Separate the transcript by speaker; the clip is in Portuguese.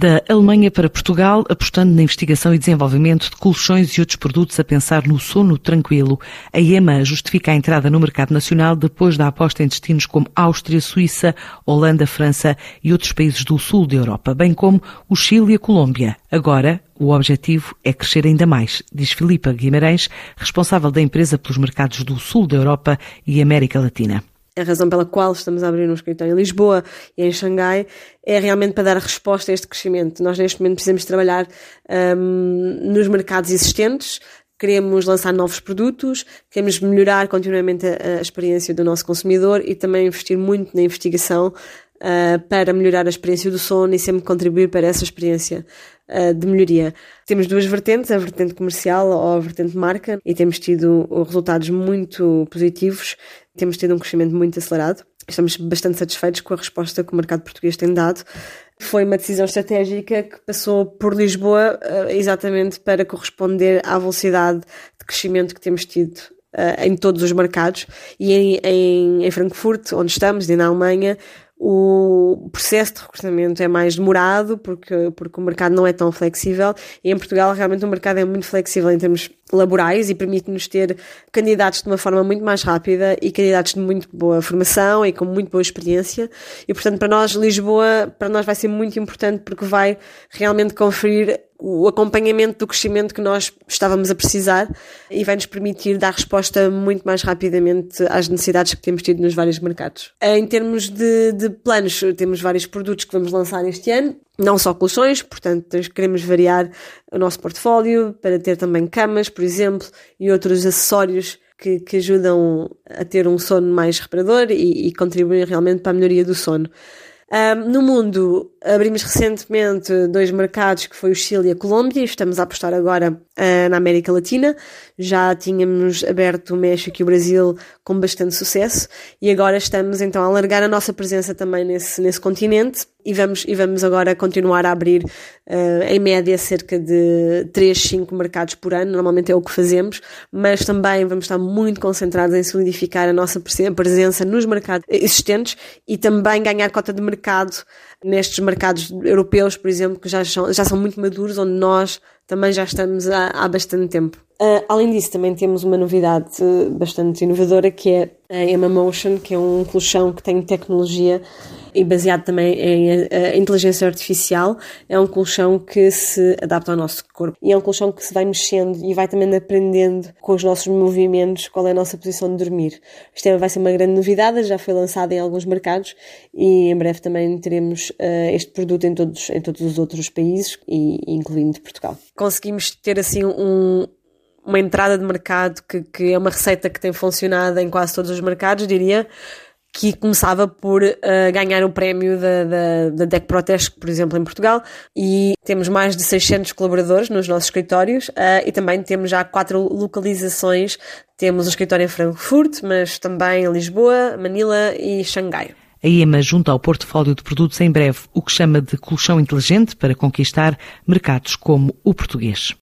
Speaker 1: Da Alemanha para Portugal, apostando na investigação e desenvolvimento de colchões e outros produtos a pensar no sono tranquilo, a EMA justifica a entrada no mercado nacional depois da aposta em destinos como Áustria, Suíça, Holanda, França e outros países do sul da Europa, bem como o Chile e a Colômbia. Agora, o objetivo é crescer ainda mais, diz Filipa Guimarães, responsável da empresa pelos mercados do sul da Europa e América Latina
Speaker 2: a razão pela qual estamos a abrir um escritório em Lisboa e em Xangai é realmente para dar resposta a este crescimento. Nós neste momento precisamos trabalhar um, nos mercados existentes, queremos lançar novos produtos, queremos melhorar continuamente a, a experiência do nosso consumidor e também investir muito na investigação uh, para melhorar a experiência do sono e sempre contribuir para essa experiência uh, de melhoria. Temos duas vertentes, a vertente comercial ou a vertente marca, e temos tido resultados muito positivos, temos tido um crescimento muito acelerado. Estamos bastante satisfeitos com a resposta que o mercado português tem dado. Foi uma decisão estratégica que passou por Lisboa uh, exatamente para corresponder à velocidade de crescimento que temos tido uh, em todos os mercados e em, em, em Frankfurt, onde estamos, e na Alemanha, o processo de recrutamento é mais demorado porque, porque o mercado não é tão flexível. E em Portugal realmente o mercado é muito flexível em termos laborais e permite-nos ter candidatos de uma forma muito mais rápida e candidatos de muito boa formação e com muito boa experiência. E portanto para nós Lisboa para nós vai ser muito importante porque vai realmente conferir o acompanhamento do crescimento que nós estávamos a precisar e vai nos permitir dar resposta muito mais rapidamente às necessidades que temos tido nos vários mercados. Em termos de, de planos, temos vários produtos que vamos lançar este ano, não só colchões, portanto queremos variar o nosso portfólio para ter também camas, por exemplo, e outros acessórios que, que ajudam a ter um sono mais reparador e, e contribuem realmente para a melhoria do sono. Um, no mundo, abrimos recentemente dois mercados, que foi o Chile e a Colômbia, e estamos a apostar agora uh, na América Latina. Já tínhamos aberto o México e o Brasil com bastante sucesso, e agora estamos então a alargar a nossa presença também nesse, nesse continente, e vamos, e vamos agora continuar a abrir, uh, em média, cerca de 3, 5 mercados por ano, normalmente é o que fazemos, mas também vamos estar muito concentrados em solidificar a nossa presença nos mercados existentes e também ganhar cota de mercado nestes mercados europeus, por exemplo, que já são, já são muito maduros, onde nós também já estamos há, há bastante tempo. Uh, além disso, também temos uma novidade bastante inovadora que é a Emma Motion, que é um colchão que tem tecnologia e baseado também em uh, inteligência artificial. É um colchão que se adapta ao nosso corpo e é um colchão que se vai mexendo e vai também aprendendo com os nossos movimentos qual é a nossa posição de dormir. Isto é, vai ser uma grande novidade, já foi lançado em alguns mercados e em breve também teremos uh, este produto em todos, em todos os outros países, e incluindo Portugal. Conseguimos ter assim um, uma entrada de mercado que, que é uma receita que tem funcionado em quase todos os mercados, diria, que começava por uh, ganhar o prémio da, da, da DEC Protest, por exemplo, em Portugal, e temos mais de 600 colaboradores nos nossos escritórios uh, e também temos já quatro localizações. Temos um escritório em Frankfurt, mas também em Lisboa, Manila e Xangai.
Speaker 1: A EMA junta ao portfólio de produtos em breve o que chama de colchão inteligente para conquistar mercados como o português.